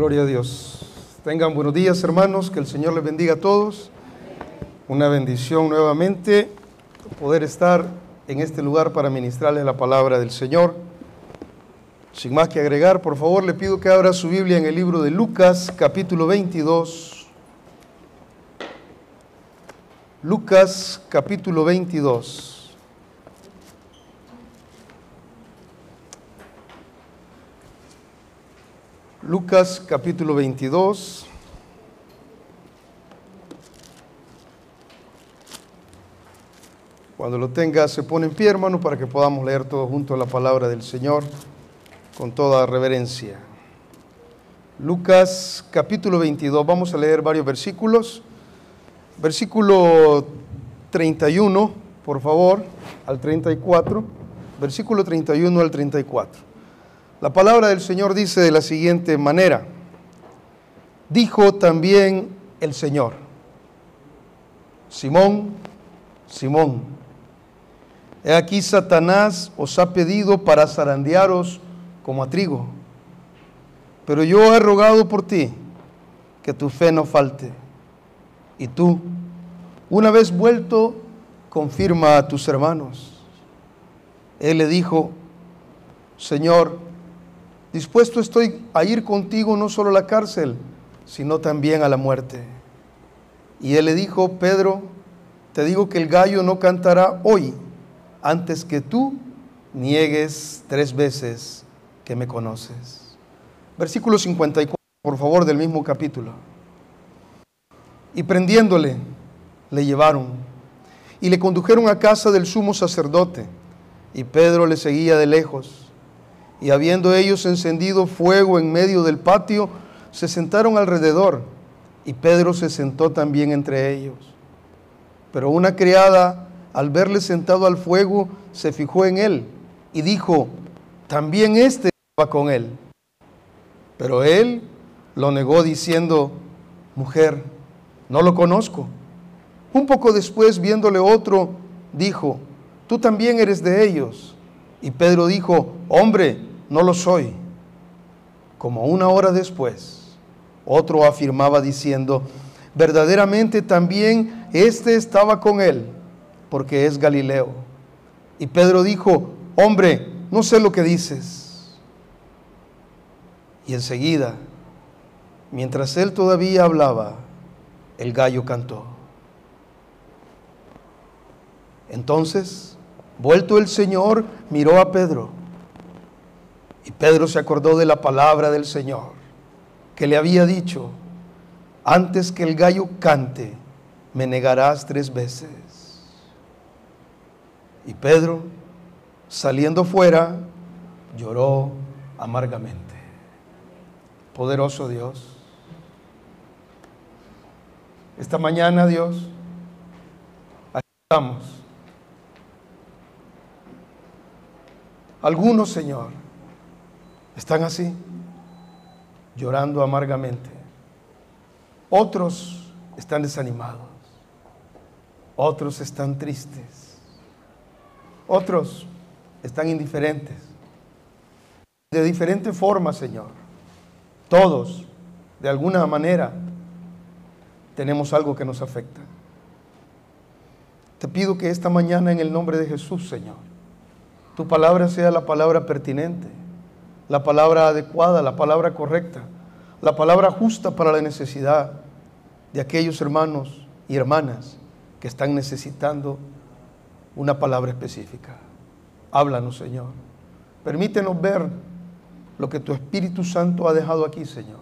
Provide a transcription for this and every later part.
Gloria a Dios. Tengan buenos días, hermanos. Que el Señor les bendiga a todos. Una bendición nuevamente poder estar en este lugar para ministrarles la palabra del Señor. Sin más que agregar, por favor, le pido que abra su Biblia en el libro de Lucas, capítulo 22. Lucas, capítulo 22. Lucas capítulo 22. Cuando lo tenga, se pone en pie, hermano, para que podamos leer todos juntos la palabra del Señor con toda reverencia. Lucas capítulo 22, vamos a leer varios versículos. Versículo 31, por favor, al 34. Versículo 31 al 34. La palabra del Señor dice de la siguiente manera, dijo también el Señor, Simón, Simón, he aquí Satanás os ha pedido para zarandearos como a trigo, pero yo he rogado por ti que tu fe no falte, y tú, una vez vuelto, confirma a tus hermanos. Él le dijo, Señor, Dispuesto estoy a ir contigo no solo a la cárcel, sino también a la muerte. Y él le dijo, Pedro, te digo que el gallo no cantará hoy antes que tú niegues tres veces que me conoces. Versículo 54, por favor, del mismo capítulo. Y prendiéndole, le llevaron y le condujeron a casa del sumo sacerdote. Y Pedro le seguía de lejos y habiendo ellos encendido fuego en medio del patio, se sentaron alrededor y Pedro se sentó también entre ellos. Pero una criada, al verle sentado al fuego, se fijó en él y dijo, también éste estaba con él. Pero él lo negó diciendo, mujer, no lo conozco. Un poco después, viéndole otro, dijo, tú también eres de ellos. Y Pedro dijo, hombre, no lo soy. Como una hora después, otro afirmaba diciendo, verdaderamente también este estaba con él, porque es Galileo. Y Pedro dijo, hombre, no sé lo que dices. Y enseguida, mientras él todavía hablaba, el gallo cantó. Entonces, vuelto el Señor, miró a Pedro y Pedro se acordó de la palabra del Señor que le había dicho, antes que el gallo cante, me negarás tres veces. Y Pedro, saliendo fuera, lloró amargamente. Poderoso Dios. Esta mañana, Dios, aquí estamos. Algunos, Señor, están así, llorando amargamente. Otros están desanimados. Otros están tristes. Otros están indiferentes. De diferente forma, Señor. Todos, de alguna manera, tenemos algo que nos afecta. Te pido que esta mañana en el nombre de Jesús, Señor, tu palabra sea la palabra pertinente la palabra adecuada, la palabra correcta, la palabra justa para la necesidad de aquellos hermanos y hermanas que están necesitando una palabra específica. Háblanos, Señor. Permítenos ver lo que tu Espíritu Santo ha dejado aquí, Señor.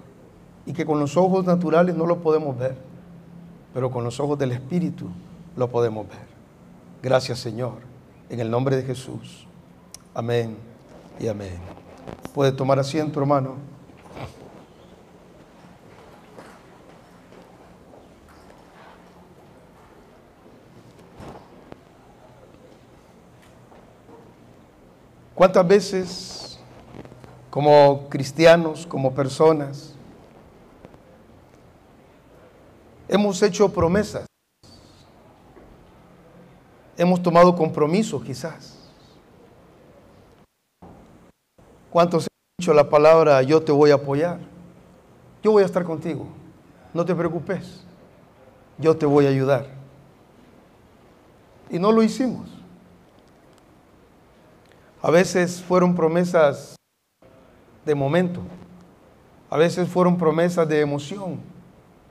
Y que con los ojos naturales no lo podemos ver, pero con los ojos del Espíritu lo podemos ver. Gracias, Señor. En el nombre de Jesús. Amén y amén. Puede tomar asiento, hermano. ¿Cuántas veces como cristianos, como personas, hemos hecho promesas? Hemos tomado compromisos quizás. ¿Cuántos han dicho la palabra yo te voy a apoyar? yo voy a estar contigo, no te preocupes, yo te voy a ayudar. Y no lo hicimos. A veces fueron promesas de momento, a veces fueron promesas de emoción,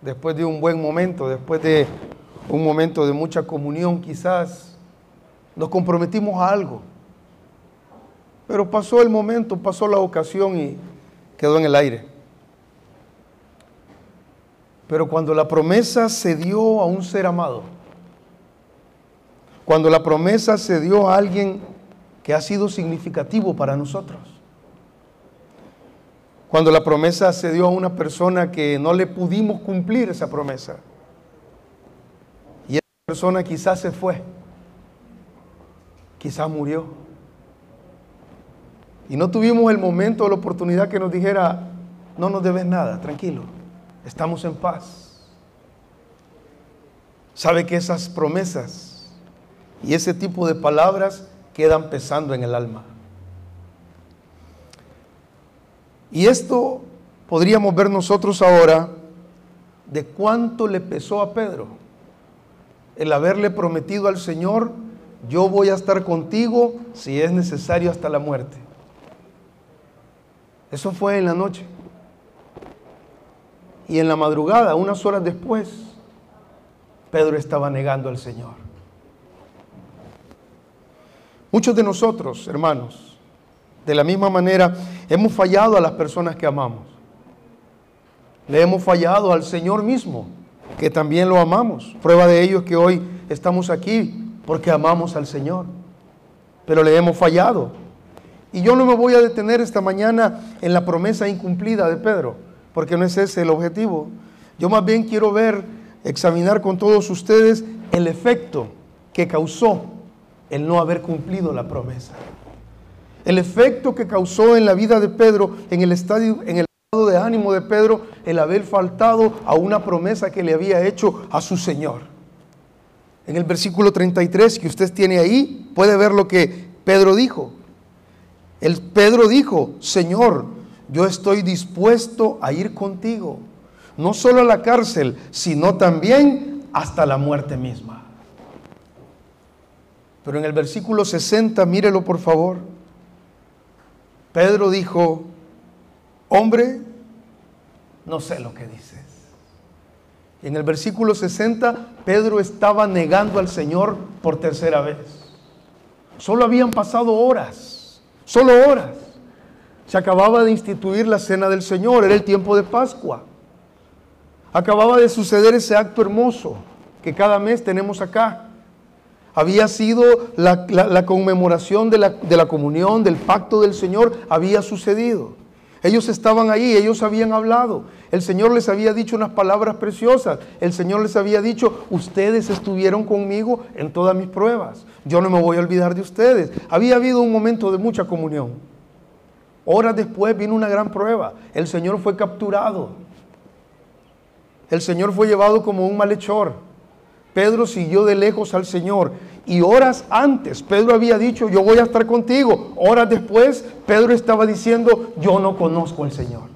después de un buen momento, después de un momento de mucha comunión quizás, nos comprometimos a algo. Pero pasó el momento, pasó la ocasión y quedó en el aire. Pero cuando la promesa se dio a un ser amado, cuando la promesa se dio a alguien que ha sido significativo para nosotros, cuando la promesa se dio a una persona que no le pudimos cumplir esa promesa, y esa persona quizás se fue, quizás murió, y no tuvimos el momento o la oportunidad que nos dijera, no nos debes nada, tranquilo estamos en paz. Sabe que esas promesas y ese tipo de palabras quedan pesando en el alma. Y esto podríamos ver nosotros ahora de cuánto le pesó a Pedro el haberle prometido al Señor, yo voy a estar contigo si es necesario hasta la muerte. Eso fue en la noche. Y en la madrugada, unas horas después, Pedro estaba negando al Señor. Muchos de nosotros, hermanos, de la misma manera, hemos fallado a las personas que amamos. Le hemos fallado al Señor mismo, que también lo amamos. Prueba de ello es que hoy estamos aquí porque amamos al Señor. Pero le hemos fallado. Y yo no me voy a detener esta mañana en la promesa incumplida de Pedro porque no es ese el objetivo. Yo más bien quiero ver, examinar con todos ustedes el efecto que causó el no haber cumplido la promesa. El efecto que causó en la vida de Pedro, en el, estadio, en el estado de ánimo de Pedro, el haber faltado a una promesa que le había hecho a su Señor. En el versículo 33 que usted tiene ahí, puede ver lo que Pedro dijo. El Pedro dijo, Señor, yo estoy dispuesto a ir contigo, no solo a la cárcel, sino también hasta la muerte misma. Pero en el versículo 60, mírelo por favor, Pedro dijo, hombre, no sé lo que dices. En el versículo 60, Pedro estaba negando al Señor por tercera vez. Solo habían pasado horas, solo horas. Se acababa de instituir la cena del Señor, era el tiempo de Pascua. Acababa de suceder ese acto hermoso que cada mes tenemos acá. Había sido la, conmemoración de la, de la comunión, del pacto del Señor, había sucedido. Ellos estaban ahí, ellos habían hablado. El Señor les había dicho unas palabras preciosas. El Señor les había dicho, ustedes estuvieron conmigo en todas mis pruebas. Yo no me voy a olvidar de ustedes. Había habido un momento de mucha comunión. Horas después vino una gran prueba. El Señor fue capturado. El Señor fue llevado como un malhechor. Pedro siguió de lejos al Señor. Y horas antes, Pedro había dicho, yo voy a estar contigo. Horas después, Pedro estaba diciendo, yo no conozco al Señor.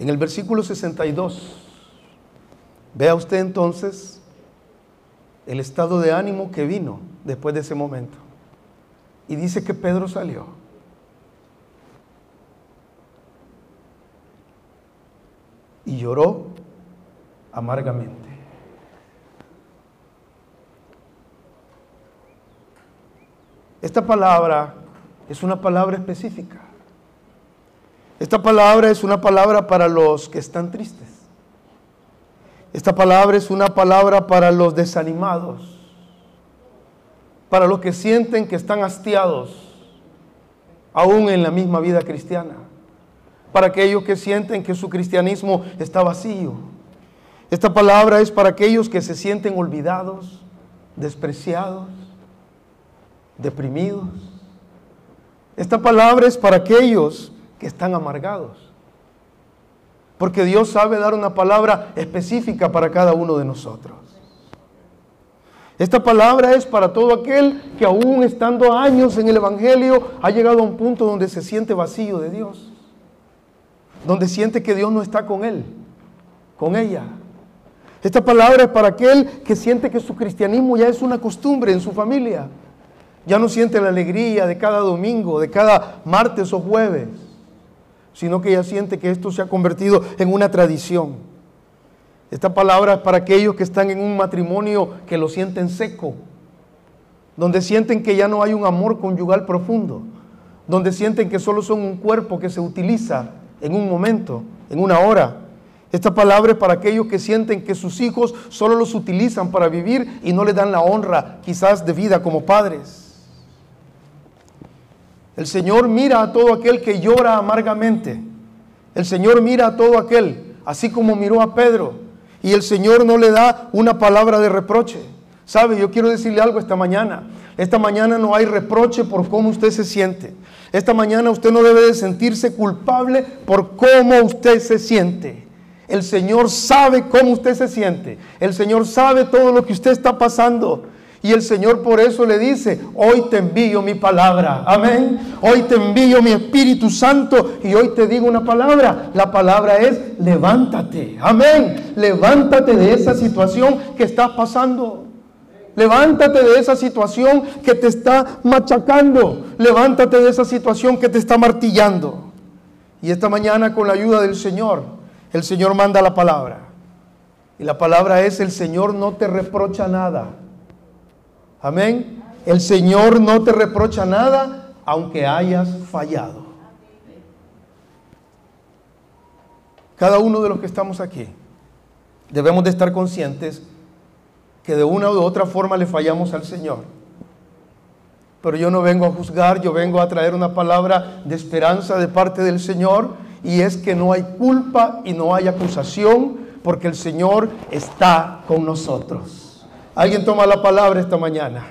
En el versículo 62, vea usted entonces el estado de ánimo que vino después de ese momento. Y dice que Pedro salió. Y lloró amargamente. Esta palabra es una palabra específica. Esta palabra es una palabra para los que están tristes. Esta palabra es una palabra para los desanimados, para los que sienten que están hastiados, aún en la misma vida cristiana, para aquellos que sienten que su cristianismo está vacío. Esta palabra es para aquellos que se sienten olvidados, despreciados, deprimidos. Esta palabra es para aquellos que están amargados. Porque Dios sabe dar una palabra específica para cada uno de nosotros. Esta palabra es para todo aquel que aún estando años en el Evangelio ha llegado a un punto donde se siente vacío de Dios, donde siente que Dios no está con él, con ella. Esta palabra es para aquel que siente que su cristianismo ya es una costumbre en su familia. Ya no siente la alegría de cada domingo, de cada martes o jueves, sino que ya siente que esto se ha convertido en una tradición. Esta palabra es para aquellos que están en un matrimonio que lo sienten seco, donde sienten que ya no hay un amor conyugal profundo, donde sienten que solo son un cuerpo que se utiliza en un momento, en una hora. Esta palabra es para aquellos que sienten que sus hijos solo los utilizan para vivir y no le dan la honra quizás de vida como padres. El Señor mira a todo aquel que llora amargamente. El Señor mira a todo aquel, así como miró a Pedro y el Señor no le da una palabra de reproche. ¿Sabe? Yo quiero decirle algo esta mañana. Esta mañana no hay reproche por cómo usted se siente. Esta mañana usted no debe de sentirse culpable por cómo usted se siente. El Señor sabe cómo usted se siente. El Señor sabe todo lo que usted está pasando. Y el Señor por eso le dice, hoy te envío mi palabra. Amén. Hoy te envío mi Espíritu Santo y hoy te digo una palabra. La palabra es, levántate. Amén. Levántate de esa situación que estás pasando. Levántate de esa situación que te está machacando. Levántate de esa situación que te está martillando. Y esta mañana con la ayuda del Señor, el Señor manda la palabra. Y la palabra es, el Señor no te reprocha nada. Amén. El Señor no te reprocha nada aunque hayas fallado. Cada uno de los que estamos aquí debemos de estar conscientes que de una u otra forma le fallamos al Señor. Pero yo no vengo a juzgar, yo vengo a traer una palabra de esperanza de parte del Señor y es que no hay culpa y no hay acusación porque el Señor está con nosotros. Alguien toma la palabra esta mañana.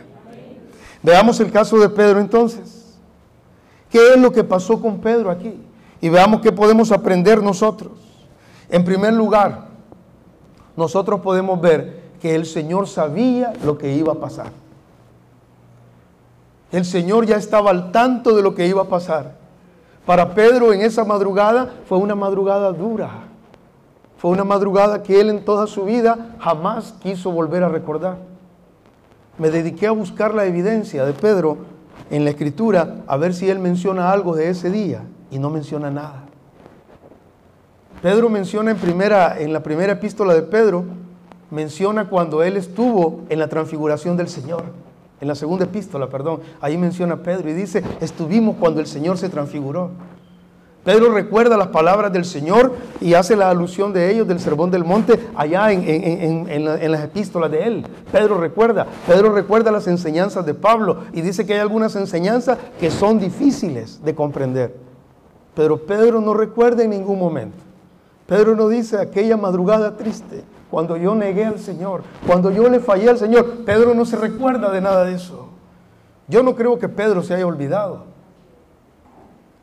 Veamos el caso de Pedro entonces. ¿Qué es lo que pasó con Pedro aquí? Y veamos qué podemos aprender nosotros. En primer lugar, nosotros podemos ver que el Señor sabía lo que iba a pasar. El Señor ya estaba al tanto de lo que iba a pasar. Para Pedro en esa madrugada fue una madrugada dura. Fue una madrugada que él en toda su vida jamás quiso volver a recordar. Me dediqué a buscar la evidencia de Pedro en la escritura a ver si él menciona algo de ese día y no menciona nada. Pedro menciona en, primera, en la primera epístola de Pedro, menciona cuando él estuvo en la transfiguración del Señor. En la segunda epístola, perdón, ahí menciona Pedro y dice, estuvimos cuando el Señor se transfiguró. Pedro recuerda las palabras del Señor y hace la alusión de ellos del Sermón del Monte allá en, las epístolas de él. Pedro recuerda, Pedro recuerda las enseñanzas de Pablo y dice que hay algunas enseñanzas que son difíciles de comprender. Pero Pedro no recuerda en ningún momento. Pedro no dice aquella madrugada triste, cuando yo negué al Señor, cuando yo le fallé al Señor. Pedro no se recuerda de nada de eso. Yo no creo que Pedro se haya olvidado.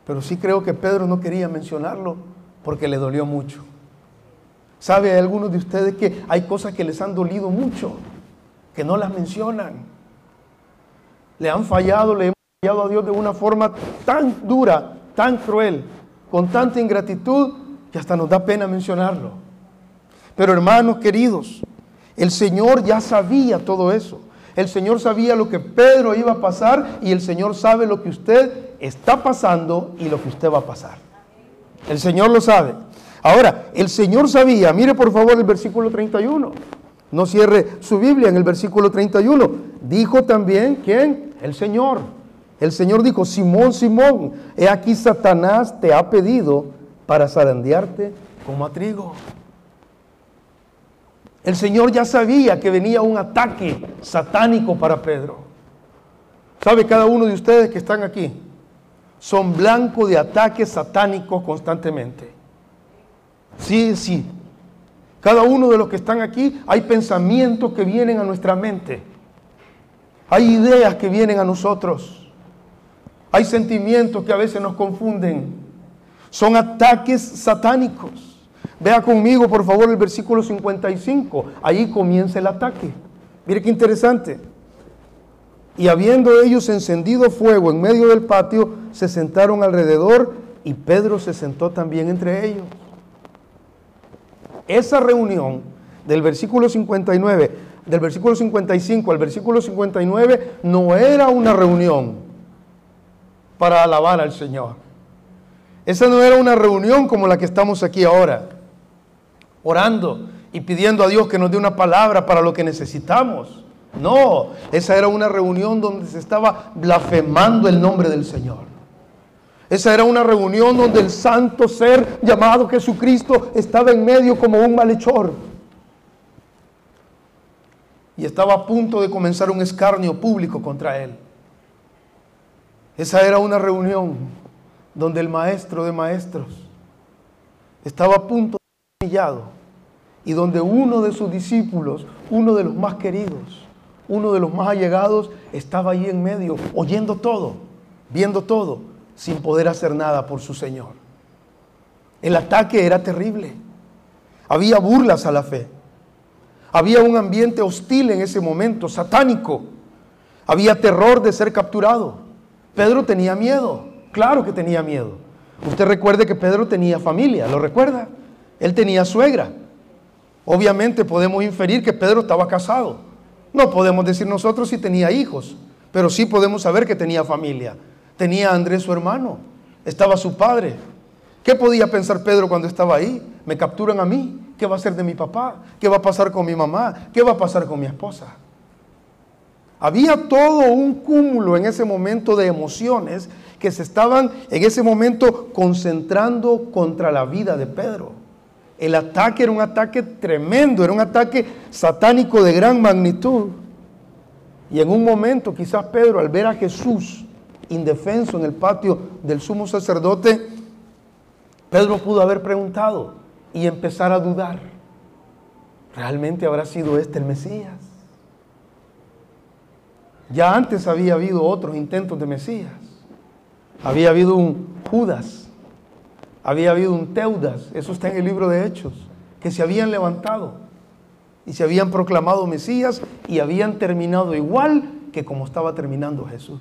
Pero sí creo que Pedro no quería mencionarlo porque le dolió mucho. ¿Sabe? Hay algunos de ustedes que hay cosas que les han dolido mucho, que no las mencionan. Le han fallado, le hemos fallado a Dios de una forma tan dura, tan cruel, con tanta ingratitud, que hasta nos da pena mencionarlo. Pero hermanos queridos, el Señor ya sabía todo eso. El Señor sabía lo que Pedro iba a pasar y el Señor sabe lo que usted está pasando y lo que usted va a pasar. El Señor lo sabe. Ahora, el Señor sabía, mire por favor el versículo 31. No cierre su Biblia en el versículo 31. Dijo también, ¿quién? El Señor. El Señor dijo, Simón, Simón, he aquí Satanás te ha pedido para zarandearte como a trigo. El Señor ya sabía que venía un ataque satánico para Pedro. ¿Sabe cada uno de ustedes que están aquí? Son blanco de ataques satánicos constantemente. Sí, sí. Cada uno de los que están aquí hay pensamientos que vienen a nuestra mente. Hay ideas que vienen a nosotros. Hay sentimientos que a veces nos confunden. Son ataques satánicos. Vea conmigo, por favor, el versículo 55. Ahí comienza el ataque. Mire qué interesante. Y habiendo ellos encendido fuego en medio del patio, se sentaron alrededor y Pedro se sentó también entre ellos. Esa reunión del versículo 59, del versículo 55 al versículo 59, no era una reunión para alabar al Señor. Esa no era una reunión como la que estamos aquí ahora, orando y pidiendo a Dios que nos dé una palabra para lo que necesitamos. No, esa era una reunión donde se estaba blasfemando el nombre del Señor. Esa era una reunión donde el santo ser llamado Jesucristo estaba en medio como un malhechor. Y estaba a punto de comenzar un escarnio público contra él. Esa era una reunión donde el maestro de maestros estaba a punto de ser humillado y donde uno de sus discípulos, uno de los más queridos, uno de los más allegados, estaba ahí en medio, oyendo todo, viendo todo, sin poder hacer nada por su Señor. El ataque era terrible. Había burlas a la fe. Había un ambiente hostil en ese momento, satánico. Había terror de ser capturado. Pedro tenía miedo, claro que tenía miedo. Usted recuerde que Pedro tenía familia, ¿lo recuerda? Él tenía suegra. Obviamente podemos inferir que Pedro estaba casado. No podemos decir nosotros si tenía hijos, pero sí podemos saber que tenía familia. Tenía a Andrés su hermano, estaba su padre. ¿Qué podía pensar Pedro cuando estaba ahí? Me capturan a mí. ¿Qué va a ser de mi papá? ¿Qué va a pasar con mi mamá? ¿Qué va a pasar con mi esposa? Había todo un cúmulo en ese momento de emociones que se estaban en ese momento concentrando contra la vida de Pedro. El ataque era un ataque tremendo, era un ataque satánico de gran magnitud. Y en un momento quizás Pedro al ver a Jesús indefenso en el patio del sumo sacerdote, Pedro pudo haber preguntado y empezar a dudar. ¿Realmente habrá sido este el Mesías? Ya antes había habido otros intentos de Mesías. Había habido un Judas, había habido un Teudas, eso está en el libro de Hechos, que se habían levantado y se habían proclamado Mesías y habían terminado igual que como estaba terminando Jesús.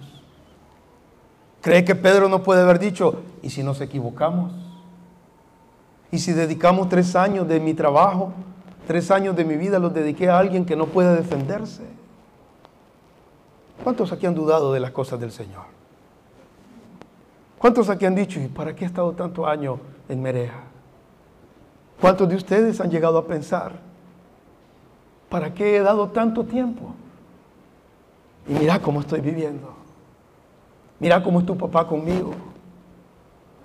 ¿Cree que Pedro no puede haber dicho, ¿y si nos equivocamos? ¿Y si dedicamos tres años de mi trabajo, tres años de mi vida los dediqué a alguien que no puede defenderse? ¿Cuántos aquí han dudado de las cosas del Señor? ¿Cuántos aquí han dicho, ¿y para qué he estado tanto años en Mereja? ¿Cuántos de ustedes han llegado a pensar, ¿para qué he dado tanto tiempo? Y mira cómo estoy viviendo. Mira cómo es tu papá conmigo.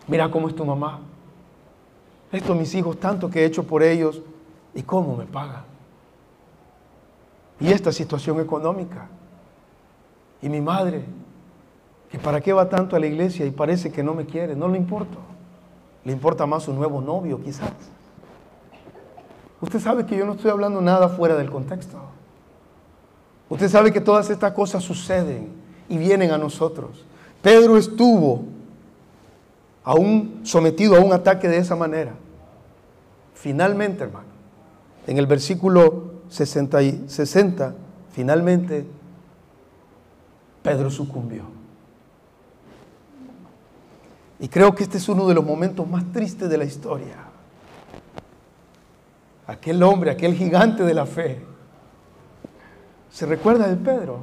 Mira cómo es tu mamá. Estos mis hijos, tanto que he hecho por ellos y cómo me pagan. Y esta situación económica. Y mi madre, que para qué va tanto a la iglesia y parece que no me quiere, no le importa. Le importa más su nuevo novio, quizás. Usted sabe que yo no estoy hablando nada fuera del contexto. Usted sabe que todas estas cosas suceden y vienen a nosotros. Pedro estuvo aún sometido a un ataque de esa manera. Finalmente, hermano, en el versículo 60, y 60 finalmente Pedro sucumbió. Y creo que este es uno de los momentos más tristes de la historia. Aquel hombre, aquel gigante de la fe. ¿Se recuerda de Pedro?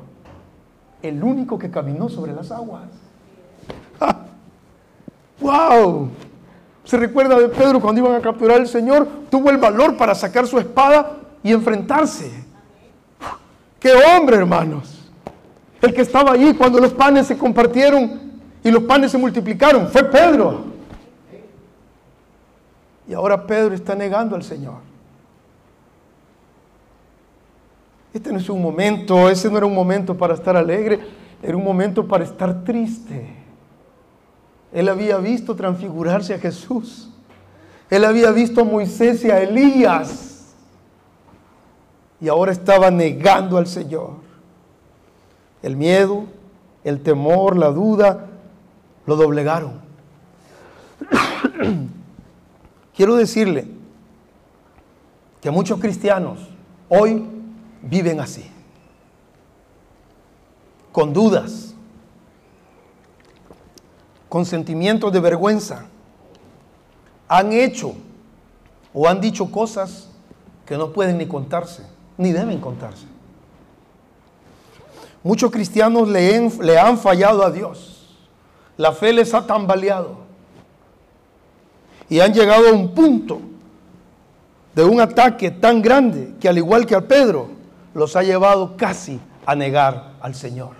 El único que caminó sobre las aguas. ¡Wow! Se recuerda de Pedro cuando iban a capturar al Señor, tuvo el valor para sacar su espada y enfrentarse. ¡Qué hombre, hermanos! El que estaba allí cuando los panes se compartieron y los panes se multiplicaron fue Pedro. Y ahora Pedro está negando al Señor. Este no es un momento, ese no era un momento para estar alegre, era un momento para estar triste. Él había visto transfigurarse a Jesús. Él había visto a Moisés y a Elías. Y ahora estaba negando al Señor. El miedo, el temor, la duda, lo doblegaron. Quiero decirle que muchos cristianos hoy viven así. con dudas, con sentimientos de vergüenza, han hecho o han dicho cosas que no pueden ni contarse, ni deben contarse. Muchos cristianos le, le han fallado a Dios. La fe les ha tambaleado. Y han llegado a un punto de un ataque tan grande que al igual que a Pedro, los ha llevado casi a negar al Señor.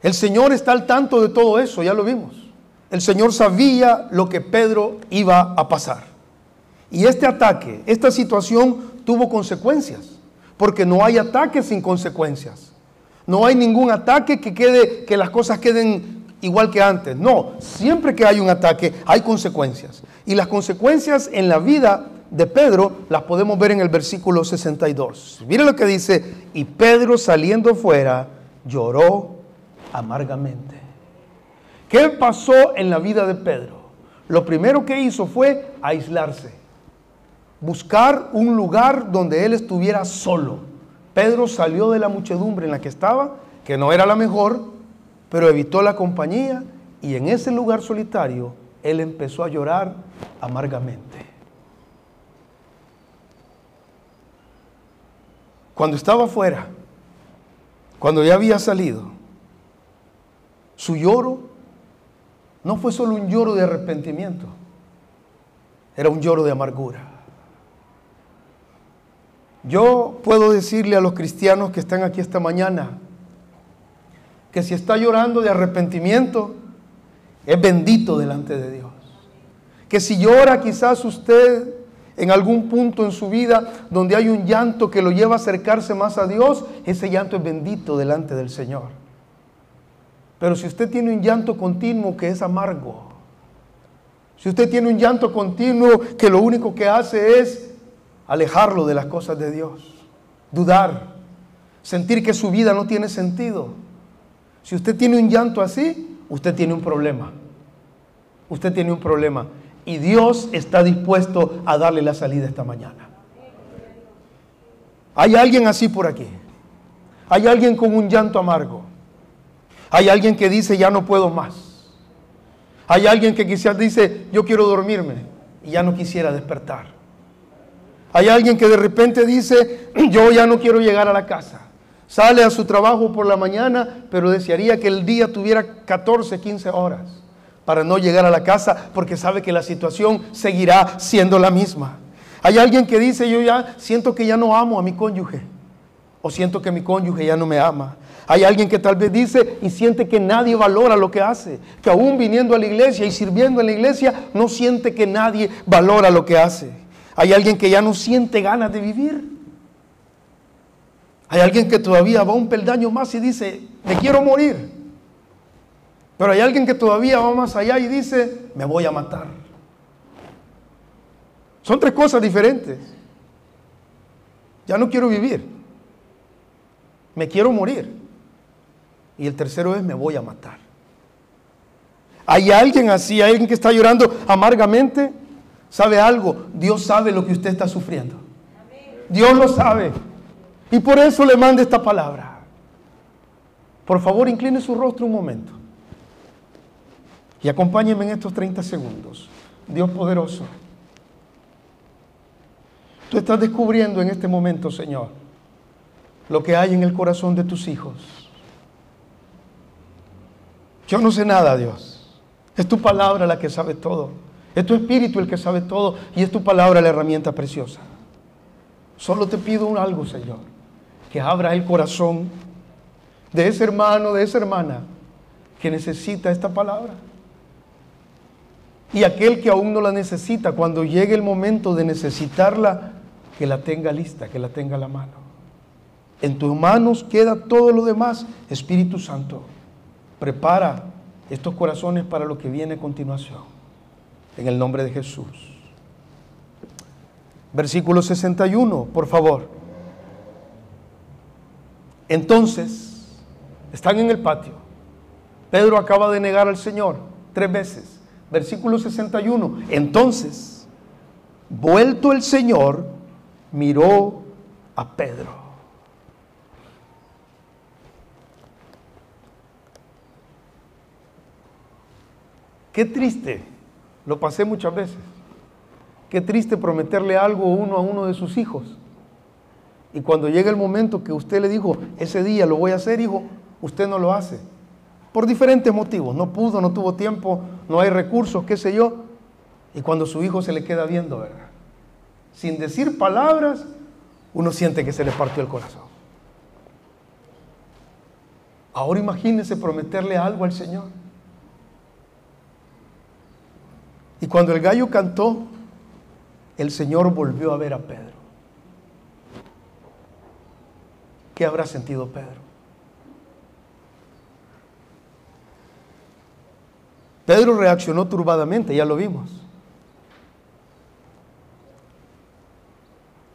El Señor está al tanto de todo eso, ya lo vimos. El Señor sabía lo que Pedro iba a pasar. Y este ataque, esta situación tuvo consecuencias, porque no hay ataque sin consecuencias. No hay ningún ataque que quede que las cosas queden igual que antes. No, siempre que hay un ataque hay consecuencias. Y las consecuencias en la vida de Pedro las podemos ver en el versículo 62. Mire lo que dice, y Pedro saliendo fuera lloró amargamente. ¿Qué pasó en la vida de Pedro? Lo primero que hizo fue aislarse, buscar un lugar donde él estuviera solo. Pedro salió de la muchedumbre en la que estaba, que no era la mejor, pero evitó la compañía y en ese lugar solitario él empezó a llorar amargamente. Cuando estaba afuera, cuando ya había salido, su lloro no fue solo un lloro de arrepentimiento, era un lloro de amargura. Yo puedo decirle a los cristianos que están aquí esta mañana que si está llorando de arrepentimiento, es bendito delante de Dios. Que si llora quizás usted en algún punto en su vida donde hay un llanto que lo lleva a acercarse más a Dios, ese llanto es bendito delante del Señor. Pero si usted tiene un llanto continuo que es amargo, si usted tiene un llanto continuo que lo único que hace es alejarlo de las cosas de Dios, dudar, sentir que su vida no tiene sentido. Si usted tiene un llanto así, usted tiene un problema. Usted tiene un problema y Dios está dispuesto a darle la salida esta mañana. Hay alguien así por aquí. Hay alguien con un llanto amargo. Hay alguien que dice, ya no puedo más. Hay alguien que quizás dice, yo quiero dormirme y ya no quisiera despertar. Hay alguien que de repente dice, yo ya no quiero llegar a la casa. Sale a su trabajo por la mañana, pero desearía que el día tuviera 14, 15 horas para no llegar a la casa porque sabe que la situación seguirá siendo la misma. Hay alguien que dice, yo ya siento que ya no amo a mi cónyuge o siento que mi cónyuge ya no me ama. Hay alguien que tal vez dice y siente que nadie valora lo que hace, que aún viniendo a la iglesia y sirviendo en la iglesia no siente que nadie valora lo que hace. Hay alguien que ya no siente ganas de vivir. Hay alguien que todavía va un peldaño más y dice, me quiero morir. Pero hay alguien que todavía va más allá y dice, me voy a matar. Son tres cosas diferentes. Ya no quiero vivir. Me quiero morir. Y el tercero es, me voy a matar. Hay alguien así, hay alguien que está llorando amargamente. ¿Sabe algo? Dios sabe lo que usted está sufriendo. Dios lo sabe. Y por eso le manda esta palabra. Por favor, incline su rostro un momento. Y acompáñenme en estos 30 segundos. Dios poderoso. Tú estás descubriendo en este momento, Señor, lo que hay en el corazón de tus hijos. Yo no sé nada, Dios. Es tu palabra la que sabe todo. Es tu espíritu el que sabe todo y es tu palabra la herramienta preciosa. Solo te pido algo, Señor, que abra el corazón de ese hermano, de esa hermana que necesita esta palabra. Y aquel que aún no la necesita, cuando llegue el momento de necesitarla, que la tenga lista, que la tenga a la mano. En tus manos queda todo lo demás, Espíritu Santo. Prepara estos corazones para lo que viene a continuación en el nombre de Jesús. Versículo 61, por favor. Entonces, están en el patio. Pedro acaba de negar al Señor tres veces. Versículo 61. Entonces, vuelto el Señor, miró a Pedro. Qué triste lo pasé muchas veces. Qué triste prometerle algo uno a uno de sus hijos. Y cuando llega el momento que usted le dijo, ese día lo voy a hacer, hijo, usted no lo hace. Por diferentes motivos. No pudo, no tuvo tiempo, no hay recursos, qué sé yo. Y cuando su hijo se le queda viendo, ¿verdad? Sin decir palabras, uno siente que se le partió el corazón. Ahora imagínese prometerle algo al Señor. Cuando el gallo cantó, el Señor volvió a ver a Pedro. ¿Qué habrá sentido Pedro? Pedro reaccionó turbadamente, ya lo vimos.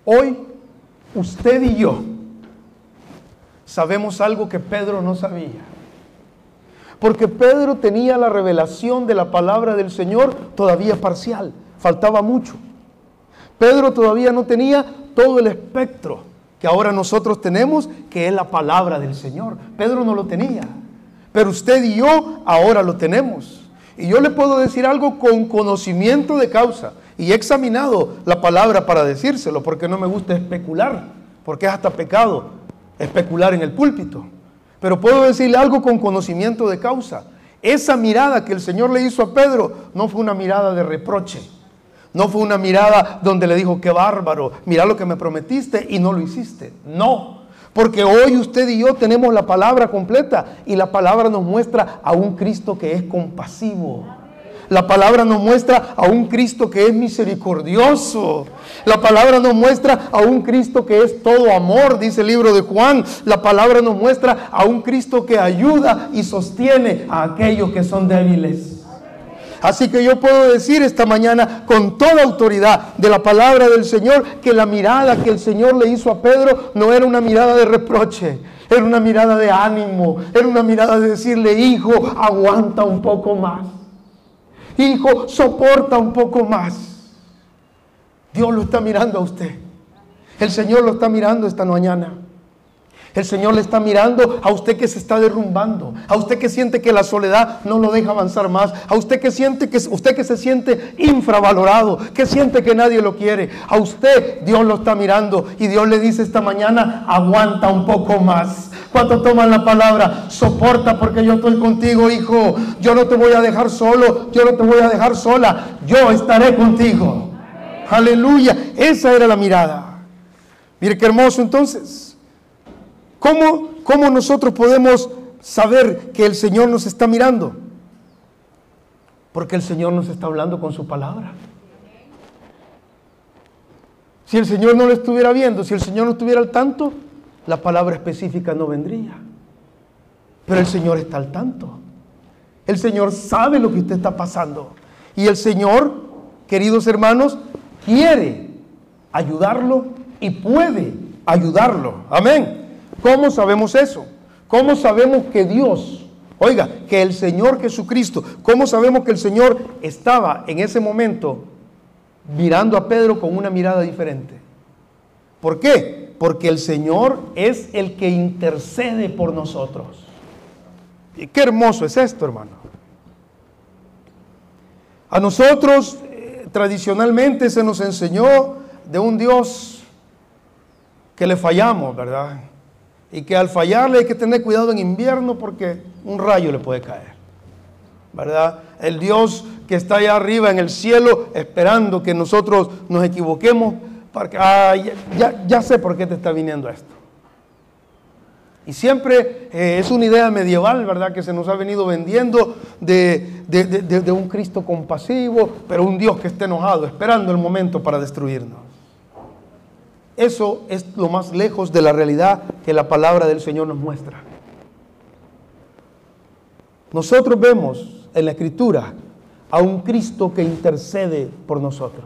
Hoy, usted y yo sabemos algo que Pedro no sabía. Porque Pedro tenía la revelación de la palabra del Señor todavía parcial, faltaba mucho. Pedro todavía no tenía todo el espectro que ahora nosotros tenemos, que es la palabra del Señor. Pedro no lo tenía, pero usted y yo ahora lo tenemos. Y yo le puedo decir algo con conocimiento de causa. Y he examinado la palabra para decírselo, porque no me gusta especular, porque es hasta pecado especular en el púlpito. Pero puedo decirle algo con conocimiento de causa. Esa mirada que el Señor le hizo a Pedro no fue una mirada de reproche. No fue una mirada donde le dijo, qué bárbaro, mira lo que me prometiste y no lo hiciste. No, porque hoy usted y yo tenemos la palabra completa y la palabra nos muestra a un Cristo que es compasivo. La palabra nos muestra a un Cristo que es misericordioso. La palabra nos muestra a un Cristo que es todo amor, dice el libro de Juan. La palabra nos muestra a un Cristo que ayuda y sostiene a aquellos que son débiles. Así que yo puedo decir esta mañana con toda autoridad de la palabra del Señor que la mirada que el Señor le hizo a Pedro no era una mirada de reproche, era una mirada de ánimo, era una mirada de decirle, hijo, aguanta un poco más. Hijo, soporta un poco más. Dios lo está mirando a usted. El Señor lo está mirando esta mañana. El Señor le está mirando a usted que se está derrumbando, a usted que siente que la soledad no lo deja avanzar más, a usted que siente que usted que se siente infravalorado, que siente que nadie lo quiere. A usted Dios lo está mirando y Dios le dice esta mañana, aguanta un poco más. Cuando toman la palabra, soporta porque yo estoy contigo, hijo. Yo no te voy a dejar solo, yo no te voy a dejar sola. Yo estaré contigo. Aleluya. Esa era la mirada. Mire qué hermoso entonces. ¿Cómo, nosotros podemos saber que el Señor nos está mirando? Porque el Señor nos está hablando con su palabra. Si el Señor no lo estuviera viendo, si el Señor no estuviera al tanto, la palabra específica no vendría. Pero el Señor está al tanto. El Señor sabe lo que usted está pasando. Y el Señor, queridos hermanos, quiere ayudarlo y puede ayudarlo. Amén. ¿Cómo sabemos eso? ¿Cómo sabemos que Dios, oiga, que el Señor Jesucristo, cómo sabemos que el Señor estaba en ese momento mirando a Pedro con una mirada diferente? ¿Por qué? Porque el Señor es el que intercede por nosotros. Y qué hermoso es esto, hermano. A nosotros tradicionalmente se nos enseñó de un Dios que le fallamos, ¿verdad? y que al fallarle hay que tener cuidado en invierno porque un rayo le puede caer. ¿Verdad? El Dios que está allá arriba en el cielo esperando que nosotros nos equivoquemos, porque, ya, ya, sé por qué te está viniendo esto. Y siempre eh, es una idea medieval, ¿verdad? Que se nos ha venido vendiendo de, de un Cristo compasivo, pero un Dios que esté enojado, esperando el momento para destruirnos. Eso es lo más lejos de la realidad que la palabra del Señor nos muestra. Nosotros vemos en la Escritura a un Cristo que intercede por nosotros.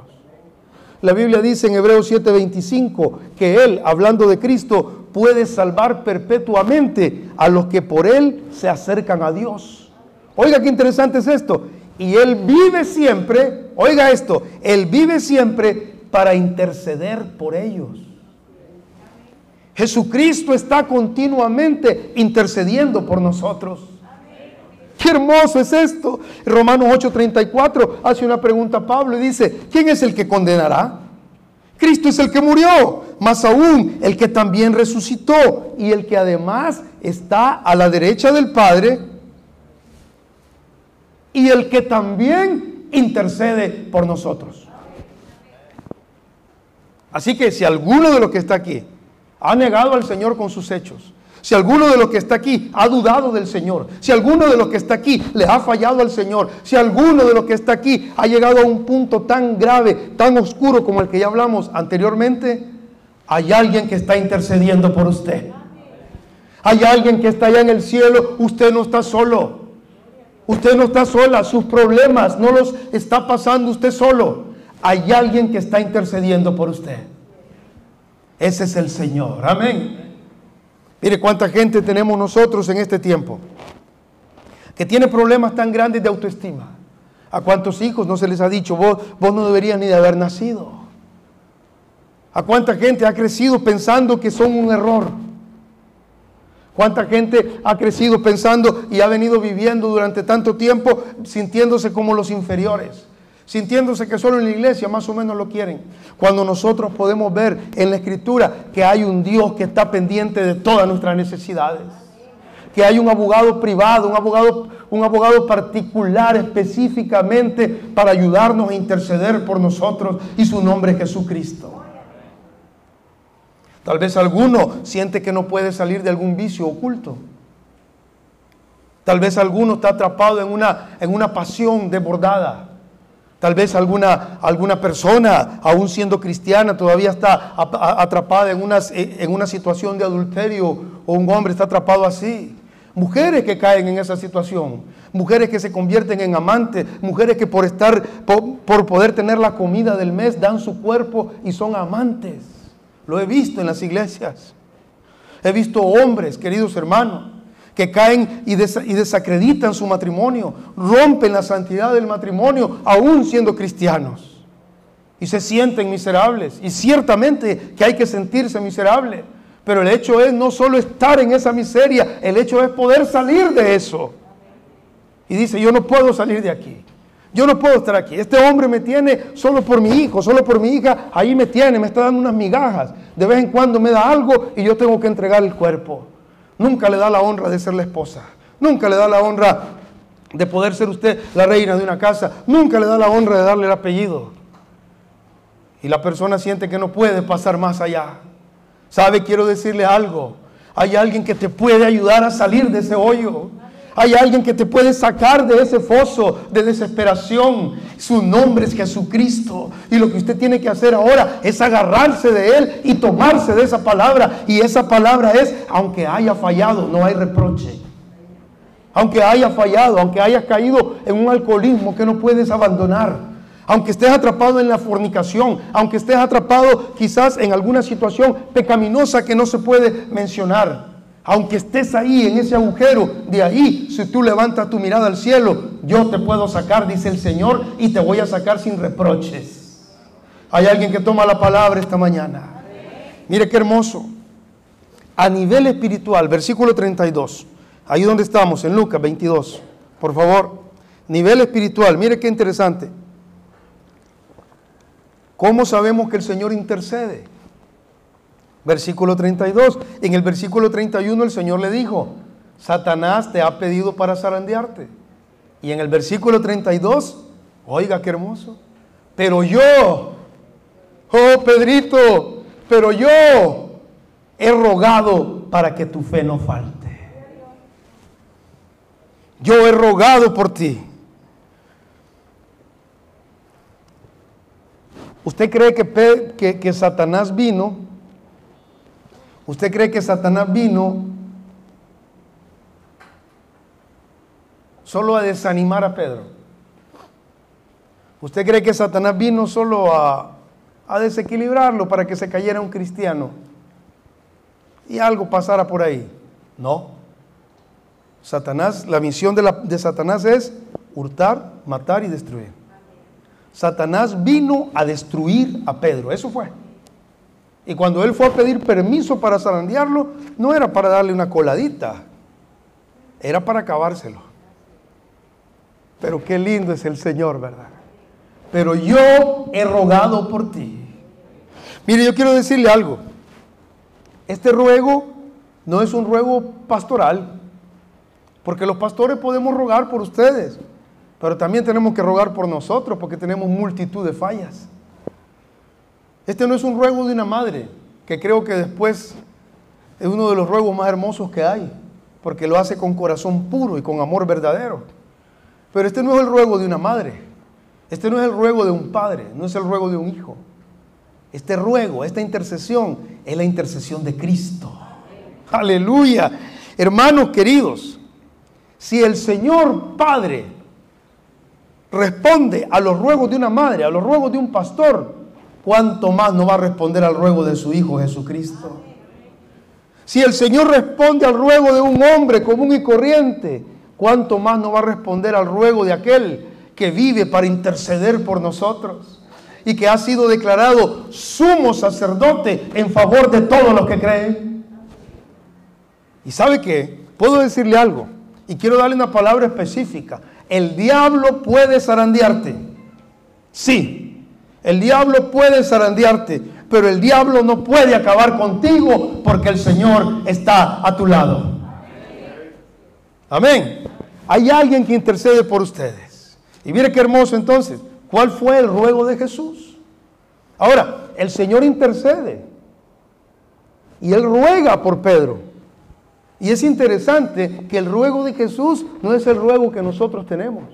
La Biblia dice en Hebreos 7:25 que Él, hablando de Cristo, puede salvar perpetuamente a los que por Él se acercan a Dios. Oiga qué interesante es esto. Y Él vive siempre, oiga esto, Él vive siempre para interceder por ellos. Jesucristo está continuamente intercediendo por nosotros. Qué hermoso es esto. Romanos 8:34 hace una pregunta a Pablo y dice, ¿quién es el que condenará? Cristo es el que murió, más aún el que también resucitó y el que además está a la derecha del Padre y el que también intercede por nosotros. Así que si alguno de los que está aquí ha negado al Señor con sus hechos, si alguno de los que está aquí ha dudado del Señor, si alguno de los que está aquí le ha fallado al Señor, si alguno de los que está aquí ha llegado a un punto tan grave, tan oscuro como el que ya hablamos anteriormente, hay alguien que está intercediendo por usted. Hay alguien que está allá en el cielo, usted no está solo. Usted no está sola, sus problemas no los está pasando usted solo. Hay alguien que está intercediendo por usted. Ese es el Señor. Amén. Mire cuánta gente tenemos nosotros en este tiempo que tiene problemas tan grandes de autoestima. ¿A cuántos hijos no se les ha dicho, vos, vos no deberías ni de haber nacido? ¿A cuánta gente ha crecido pensando que son un error? ¿Cuánta gente ha crecido pensando y ha venido viviendo durante tanto tiempo sintiéndose como los inferiores? Sintiéndose que solo en la iglesia más o menos lo quieren. Cuando nosotros podemos ver en la escritura que hay un Dios que está pendiente de todas nuestras necesidades. Que hay un abogado privado, un abogado, un abogado particular específicamente para ayudarnos a interceder por nosotros y su nombre es Jesucristo. Tal vez alguno siente que no puede salir de algún vicio oculto. Tal vez alguno está atrapado en una, en una pasión desbordada. Tal vez alguna, alguna persona, aún siendo cristiana, todavía está atrapada en una, en una situación de adulterio o un hombre está atrapado así. Mujeres que caen en esa situación, mujeres que se convierten en amantes, mujeres que por estar, por, por poder tener la comida del mes, dan su cuerpo y son amantes. Lo he visto en las iglesias. He visto hombres, queridos hermanos, que caen y, desacreditan su matrimonio, rompen la santidad del matrimonio, aún siendo cristianos. Y se sienten miserables. Y ciertamente que hay que sentirse miserable. Pero el hecho es no solo estar en esa miseria, el hecho es poder salir de eso. Y dice, yo no puedo salir de aquí. Yo no puedo estar aquí. Este hombre me tiene solo por mi hijo, solo por mi hija. Ahí me tiene, me está dando unas migajas. De vez en cuando me da algo y yo tengo que entregar el cuerpo. Nunca le da la honra de ser la esposa. Nunca le da la honra de poder ser usted la reina de una casa. Nunca le da la honra de darle el apellido. Y la persona siente que no puede pasar más allá. ¿Sabe? Quiero decirle algo. Hay alguien que te puede ayudar a salir de ese hoyo. Hay alguien que te puede sacar de ese foso de desesperación. Su nombre es Jesucristo. Y lo que usted tiene que hacer ahora es agarrarse de Él y tomarse de esa palabra. Y esa palabra es, aunque haya fallado, no hay reproche. Aunque haya fallado, aunque hayas caído en un alcoholismo que no puedes abandonar. Aunque estés atrapado en la fornicación, aunque estés atrapado quizás en alguna situación pecaminosa que no se puede mencionar. Aunque estés ahí en ese agujero, de ahí, si tú levantas tu mirada al cielo, yo te puedo sacar, dice el Señor, y te voy a sacar sin reproches. Hay alguien que toma la palabra esta mañana. Mire qué hermoso. A nivel espiritual, versículo 32. Ahí donde estamos, en Lucas 22. Por favor. Nivel espiritual, mire qué interesante. ¿Cómo sabemos que el Señor intercede? Versículo 32. En el versículo 31 el Señor le dijo, Satanás te ha pedido para zarandearte. Y en el versículo 32, oiga qué hermoso, pero yo, oh Pedrito, pero yo he rogado para que tu fe no falte. Yo he rogado por ti. ¿Usted cree que, que, que Satanás vino ¿Usted cree que Satanás vino solo a desanimar a Pedro? ¿Usted cree que Satanás vino solo a, desequilibrarlo para que se cayera un cristiano y algo pasara por ahí? No. Satanás, la misión de, de Satanás es hurtar, matar y destruir. Satanás vino a destruir a Pedro, eso fue. Y cuando él fue a pedir permiso para zarandearlo, no era para darle una coladita, era para acabárselo. Pero qué lindo es el Señor, ¿verdad? Pero yo he rogado por ti. Mire, yo quiero decirle algo. Este ruego no es un ruego pastoral, porque los pastores podemos rogar por ustedes, pero también tenemos que rogar por nosotros, porque tenemos multitud de fallas. Este no es un ruego de una madre, que creo que después es uno de los ruegos más hermosos que hay, porque lo hace con corazón puro y con amor verdadero. Pero este no es el ruego de una madre, este no es el ruego de un padre, no es el ruego de un hijo. Este ruego, esta intercesión es la intercesión de Cristo. Aleluya. Hermanos queridos, si el Señor Padre responde a los ruegos de una madre, a los ruegos de un pastor, ¿cuánto más no va a responder al ruego de su Hijo Jesucristo? Si el Señor responde al ruego de un hombre común y corriente, ¿cuánto más no va a responder al ruego de aquel que vive para interceder por nosotros? Y que ha sido declarado sumo sacerdote en favor de todos los que creen. Y sabe que, puedo decirle algo, y quiero darle una palabra específica. El diablo puede zarandearte. Sí, el diablo puede zarandearte, pero el diablo no puede acabar contigo porque el Señor está a tu lado. Amén. Hay alguien que intercede por ustedes. Y mire qué hermoso entonces. ¿Cuál fue el ruego de Jesús? Ahora, el Señor intercede. Y Él ruega por Pedro. Y es interesante que el ruego de Jesús no es el ruego que nosotros tenemos.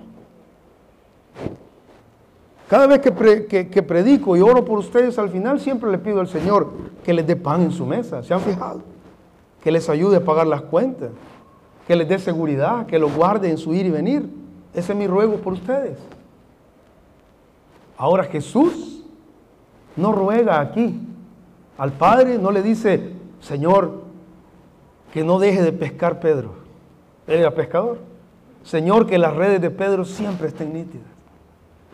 Cada vez que, predico y oro por ustedes, al final siempre le pido al Señor que les dé pan en su mesa. ¿Se han fijado? Que les ayude a pagar las cuentas, que les dé seguridad, que los guarde en su ir y venir. Ese es mi ruego por ustedes. Ahora Jesús no ruega aquí. Al Padre no le dice, Señor, que no deje de pescar Pedro. Él era pescador. Señor, que las redes de Pedro siempre estén nítidas.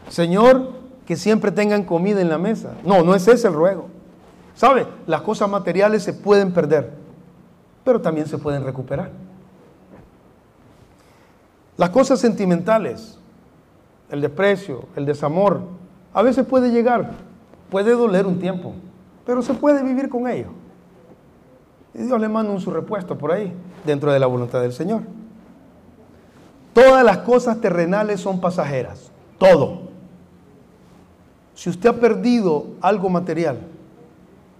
Señor, que siempre tengan comida en la mesa. No, no es ese el ruego. ¿Sabe? Las cosas materiales se pueden perder, pero también se pueden recuperar. Las cosas sentimentales, el desprecio, el desamor, a veces puede llegar, puede doler un tiempo, pero se puede vivir con ello. Y Dios le manda un su repuesto por ahí, dentro de la voluntad del Señor. Todas las cosas terrenales son pasajeras, todo. Si usted ha perdido algo material,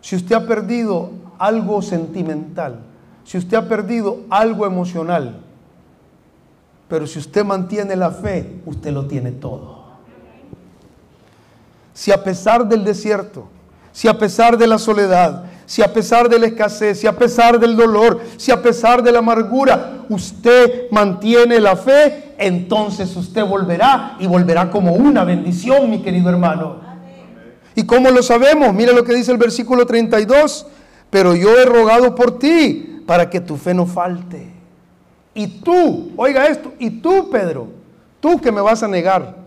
si usted ha perdido algo sentimental, si usted ha perdido algo emocional, pero si usted mantiene la fe, usted lo tiene todo. Si a pesar del desierto, si a pesar de la soledad, si a pesar de la escasez, si a pesar del dolor, si a pesar de la amargura, usted mantiene la fe, entonces usted volverá y volverá como una bendición, mi querido hermano. ¿Y cómo lo sabemos? Mira lo que dice el versículo 32. Pero yo he rogado por ti para que tu fe no falte. Y tú, oiga esto, y tú, Pedro, tú que me vas a negar,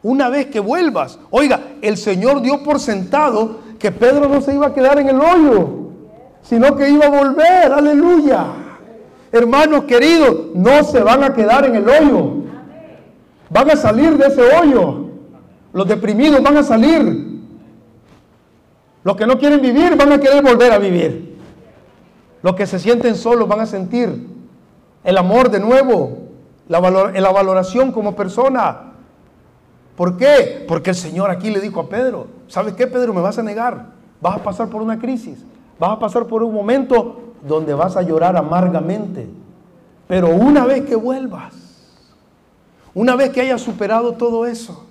una vez que vuelvas, oiga, el Señor dio por sentado que Pedro no se iba a quedar en el hoyo, sino que iba a volver, aleluya. Hermanos queridos, no se van a quedar en el hoyo, van a salir de ese hoyo. Los deprimidos van a salir. Los que no quieren vivir van a querer volver a vivir. Los que se sienten solos van a sentir el amor de nuevo, la, la valoración como persona. ¿Por qué? Porque el Señor aquí le dijo a Pedro, ¿sabes qué Pedro? Me vas a negar, vas a pasar por una crisis, vas a pasar por un momento donde vas a llorar amargamente. Pero una vez que vuelvas, una vez que hayas superado todo eso,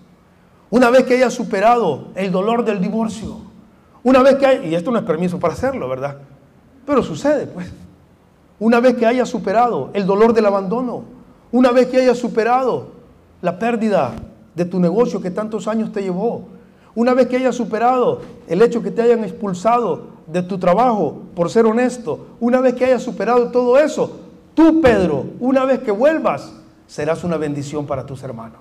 una vez que hayas superado el dolor del divorcio, una vez que hay, y esto no es permiso para hacerlo, ¿verdad? Pero sucede, pues. Una vez que haya superado el dolor del abandono, una vez que haya superado la pérdida de tu negocio que tantos años te llevó, una vez que haya superado el hecho que te hayan expulsado de tu trabajo por ser honesto, una vez que haya superado todo eso, tú, Pedro, una vez que vuelvas, serás una bendición para tus hermanos.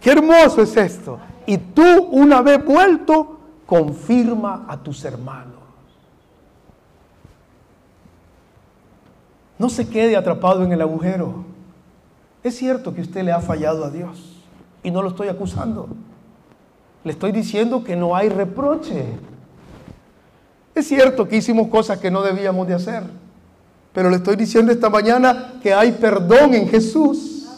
Qué hermoso es esto. Y tú, una vez vuelto, confirma a tus hermanos. No se quede atrapado en el agujero. Es cierto que usted le ha fallado a Dios y no lo estoy acusando. Le estoy diciendo que no hay reproche. Es cierto que hicimos cosas que no debíamos de hacer, pero le estoy diciendo esta mañana que hay perdón en Jesús.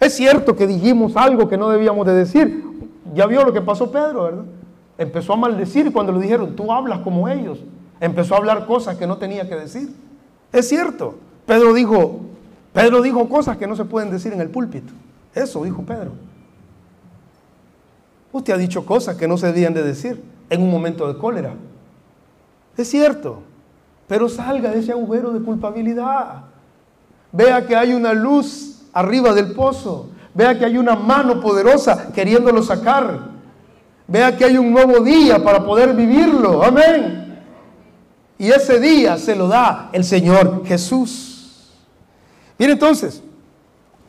Es cierto que dijimos algo que no debíamos de decir. Ya vio lo que pasó Pedro, ¿verdad? Empezó a maldecir cuando le dijeron, tú hablas como ellos. Empezó a hablar cosas que no tenía que decir. Es cierto. Pedro dijo, Pedro dijo cosas que no se pueden decir en el púlpito. Eso dijo Pedro. Usted ha dicho cosas que no se debían de decir en un momento de cólera. Es cierto. Pero salga de ese agujero de culpabilidad. Vea que hay una luz arriba del pozo. Vea que hay una mano poderosa queriéndolo sacar. Vea que hay un nuevo día para poder vivirlo. Amén. Y ese día se lo da el Señor Jesús. Mire entonces,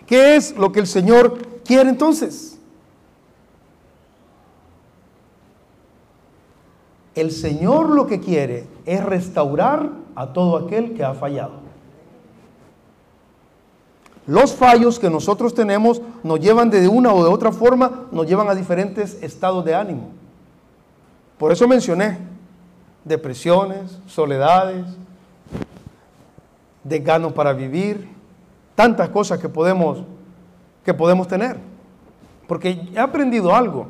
¿qué es lo que el Señor quiere entonces? El Señor lo que quiere es restaurar a todo aquel que ha fallado. Los fallos que nosotros tenemos nos llevan de una o de otra forma, nos llevan a diferentes estados de ánimo. Por eso mencioné depresiones, soledades, desgano para vivir, tantas cosas que podemos, que podemos tener. Porque he aprendido algo.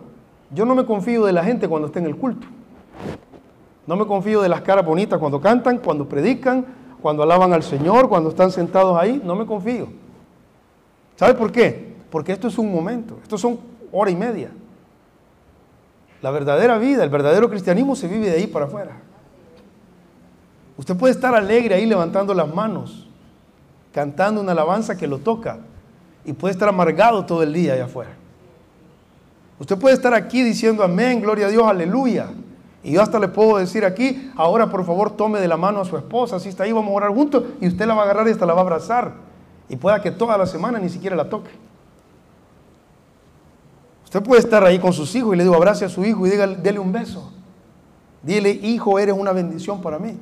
Yo no me confío de la gente cuando está en el culto. No me confío de las caras bonitas cuando cantan, cuando predican, cuando alaban al Señor, cuando están sentados ahí. No me confío. ¿Sabe por qué? Porque esto es un momento. Esto son hora y media. La verdadera vida, el verdadero cristianismo se vive de ahí para afuera. Usted puede estar alegre ahí levantando las manos, cantando una alabanza que lo toca y puede estar amargado todo el día allá afuera. Usted puede estar aquí diciendo amén, gloria a Dios, aleluya. Y yo hasta le puedo decir aquí, ahora por favor tome de la mano a su esposa, si está ahí vamos a orar juntos y usted la va a agarrar y hasta la va a abrazar. Y pueda que toda la semana ni siquiera la toque. Usted puede estar ahí con sus hijos y le digo abrace a su hijo y dígale, dele un beso. Dile, hijo, eres una bendición para mí.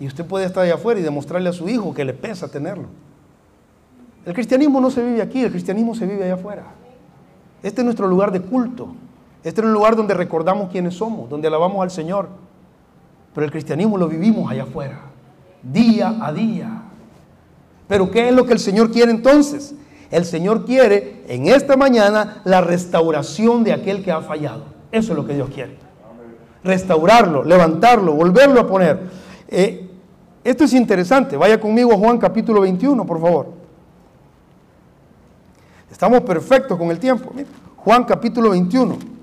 Y usted puede estar allá afuera y demostrarle a su hijo que le pesa tenerlo. El cristianismo no se vive aquí, el cristianismo se vive allá afuera. Este es nuestro lugar de culto. Este es un lugar donde recordamos quiénes somos, donde alabamos al Señor. Pero el cristianismo lo vivimos allá afuera, día a día. Pero ¿qué es lo que el Señor quiere entonces? El Señor quiere en esta mañana la restauración de aquel que ha fallado. Eso es lo que Dios quiere. Restaurarlo, levantarlo, volverlo a poner. Eh, esto es interesante. Vaya conmigo a Juan capítulo 21, por favor. Estamos perfectos con el tiempo. Juan capítulo 21.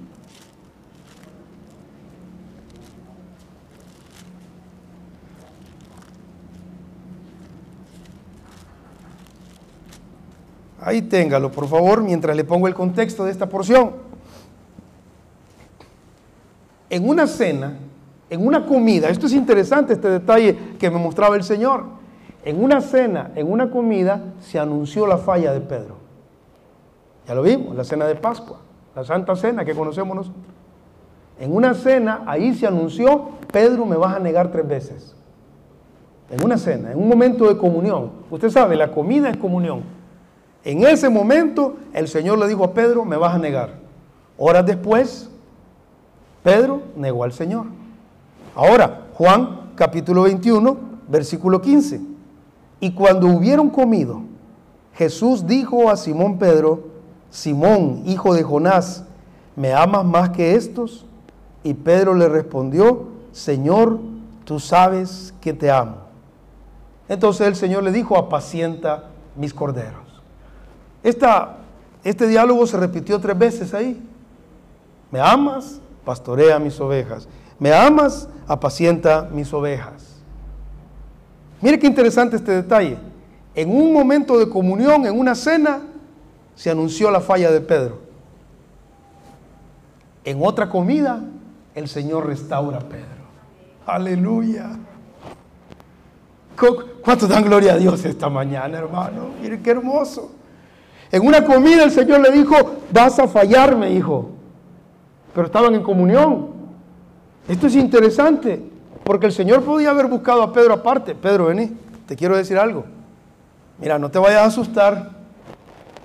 Ahí téngalo, por favor, mientras le pongo el contexto de esta porción. En una cena, en una comida, esto es interesante, este detalle que me mostraba el Señor, en una cena, en una comida, se anunció la falla de Pedro. Ya lo vimos, la cena de Pascua, la Santa Cena que conocemos nosotros. En una cena, ahí se anunció, Pedro me vas a negar tres veces. En una cena, en un momento de comunión. Usted sabe, la comida es comunión. En ese momento, el Señor le dijo a Pedro, me vas a negar. Horas después, Pedro negó al Señor. Ahora, Juan capítulo 21, versículo 15. Y cuando hubieron comido, Jesús dijo a Simón Pedro, Simón, hijo de Jonás, ¿me amas más que estos? Y Pedro le respondió, Señor, tú sabes que te amo. Entonces el Señor le dijo, apacienta mis corderos. Este diálogo se repitió tres veces ahí. ¿Me amas? Pastorea mis ovejas. ¿Me amas? Apacienta mis ovejas. Mire qué interesante este detalle. En un momento de comunión, en una cena, se anunció la falla de Pedro. En otra comida, el Señor restaura a Pedro. Aleluya. ¿Cuánto dan gloria a Dios esta mañana, hermano? Mire qué hermoso. En una comida el Señor le dijo, vas a fallarme, hijo. Pero estaban en comunión. Esto es interesante, porque el Señor podía haber buscado a Pedro aparte. Pedro, vení, te quiero decir algo. Mira, no te vayas a asustar,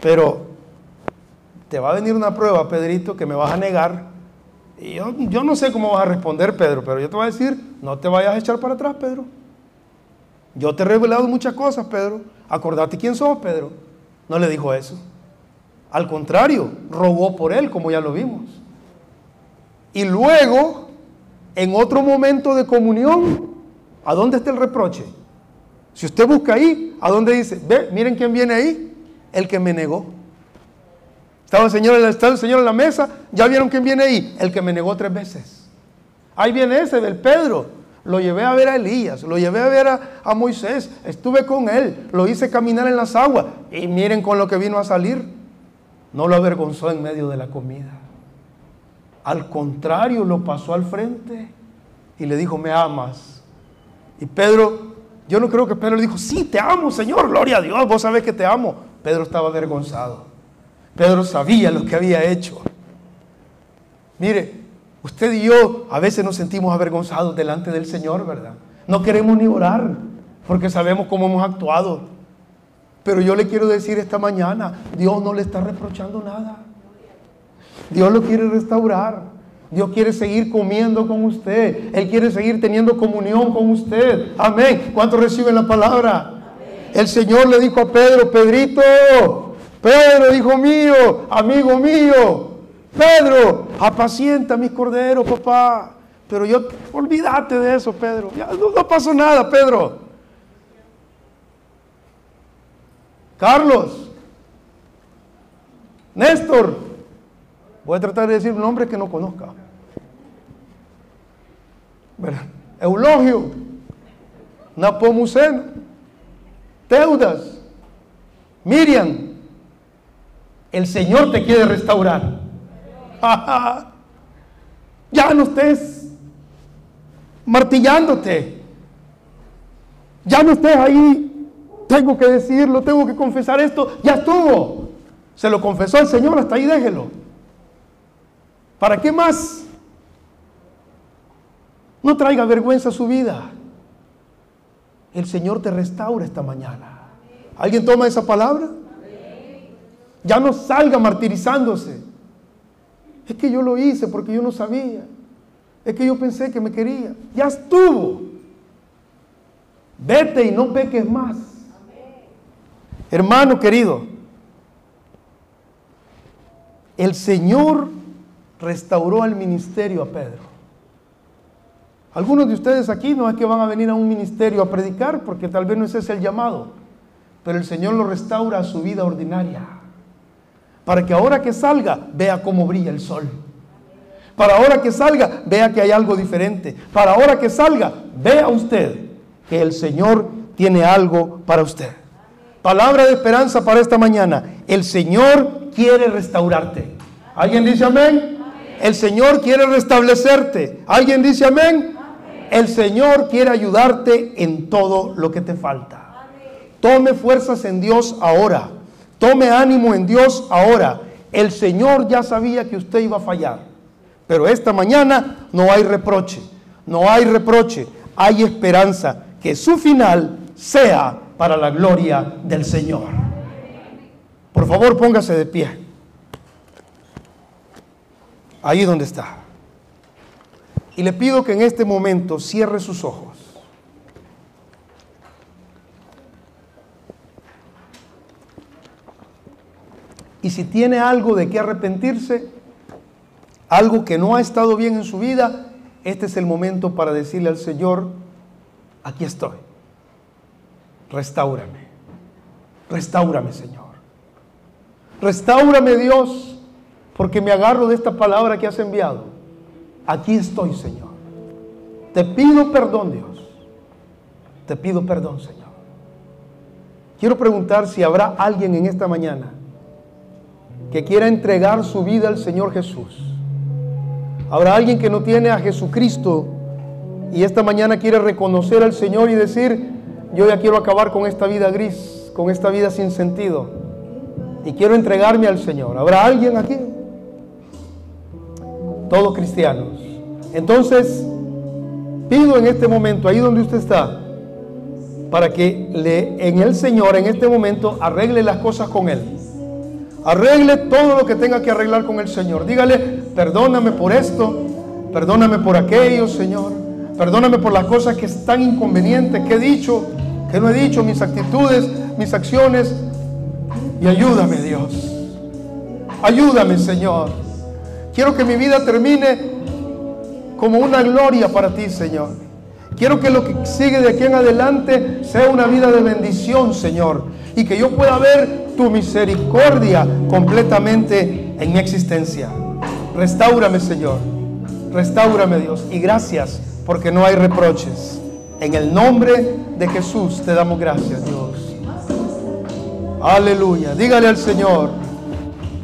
Pero te va a venir una prueba, Pedrito, que me vas a negar. Y yo, yo no sé cómo vas a responder, Pedro, pero yo te voy a decir, no te vayas a echar para atrás, Pedro. Yo te he revelado muchas cosas, Pedro. Acordate quién sos, Pedro. No le dijo eso. Al contrario, rogó por él, como ya lo vimos. Y luego, en otro momento de comunión, ¿a dónde está el reproche? Si usted busca ahí, ¿a dónde dice? Ve, miren quién viene ahí, el que me negó. Estaba el Señor, está el Señor en la mesa, ya vieron quién viene ahí, el que me negó tres veces. Ahí viene ese del Pedro, lo llevé a ver a Elías, lo llevé a ver a, Moisés, estuve con él, lo hice caminar en las aguas y miren con lo que vino a salir. No lo avergonzó en medio de la comida. Al contrario, lo pasó al frente y le dijo, me amas. Y Pedro, yo no creo que Pedro le dijo, sí, te amo, Señor, gloria a Dios, vos sabés que te amo. Pedro estaba avergonzado. Pedro sabía lo que había hecho. Mire, Usted y yo a veces nos sentimos avergonzados delante del Señor, ¿verdad? No queremos ni orar porque sabemos cómo hemos actuado. Pero yo le quiero decir esta mañana, Dios no le está reprochando nada. Dios lo quiere restaurar. Dios quiere seguir comiendo con usted. Él quiere seguir teniendo comunión con usted. Amén. ¿Cuántos reciben la palabra? El Señor le dijo a Pedro, Pedrito, Pedro, hijo mío, amigo mío, Pedro, apacienta mis corderos, papá. Pero yo, olvídate de eso, Pedro. Ya, no, no pasó nada, Pedro. Carlos, Néstor, voy a tratar de decir un nombre que no conozca. Eulogio, Napomuceno, Teudas, Miriam, el Señor te quiere restaurar. ya no estés martillándote. Ya no estés ahí. Tengo que decirlo, tengo que confesar esto. Ya estuvo. Se lo confesó el Señor, hasta ahí déjelo. ¿Para qué más? No traiga vergüenza a su vida. El Señor te restaura esta mañana. ¿Alguien toma esa palabra? Ya no salga martirizándose. Es que yo lo hice porque yo no sabía. Es que yo pensé que me quería. Ya estuvo. Vete y no peques más. Hermano querido, el Señor restauró al ministerio a Pedro. Algunos de ustedes aquí no es que van a venir a un ministerio a predicar porque tal vez no ese es el llamado, pero el Señor lo restaura a su vida ordinaria para que ahora que salga vea cómo brilla el sol. Para ahora que salga vea que hay algo diferente. Para ahora que salga vea usted que el Señor tiene algo para usted. Palabra de esperanza para esta mañana. El Señor quiere restaurarte. ¿Alguien dice amén? El Señor quiere restablecerte. ¿Alguien dice amén? El Señor quiere ayudarte en todo lo que te falta. Tome fuerzas en Dios ahora. Tome ánimo en Dios ahora. El Señor ya sabía que usted iba a fallar. Pero esta mañana no hay reproche. No hay reproche. Hay esperanza. Que su final sea para la gloria del Señor. Por favor, póngase de pie. Ahí donde está. Y le pido que en este momento cierre sus ojos. Y si tiene algo de qué arrepentirse, algo que no ha estado bien en su vida, este es el momento para decirle al Señor, aquí estoy. Restáurame. Restáurame, Señor. Restáurame, Dios, porque me agarro de esta palabra que has enviado. Aquí estoy, Señor. Te pido perdón, Dios. Te pido perdón, Señor. Quiero preguntar si habrá alguien en esta mañana que quiera entregar su vida al Señor Jesús. Habrá alguien que no tiene a Jesucristo y esta mañana quiere reconocer al Señor y decir, yo ya quiero acabar con esta vida gris, con esta vida sin sentido y quiero entregarme al Señor. ¿Habrá alguien aquí? Todos cristianos. Entonces, pido en este momento, ahí donde usted está, para que le, en el Señor en este momento arregle las cosas con Él Arregle todo lo que tenga que arreglar con el Señor. Dígale, perdóname por esto, perdóname por aquello, Señor. Perdóname por las cosas que están inconvenientes, que he dicho, que no he dicho, mis actitudes, mis acciones. Y ayúdame, Dios. Ayúdame, Señor. Quiero que mi vida termine como una gloria para ti, Señor. Quiero que lo que sigue de aquí en adelante sea una vida de bendición, Señor. Y que yo pueda ver tu misericordia completamente en mi existencia. Restaurame, Señor. Restaurame, Dios. Y gracias porque no hay reproches. En el nombre de Jesús te damos gracias, Dios. Aleluya. Dígale al Señor.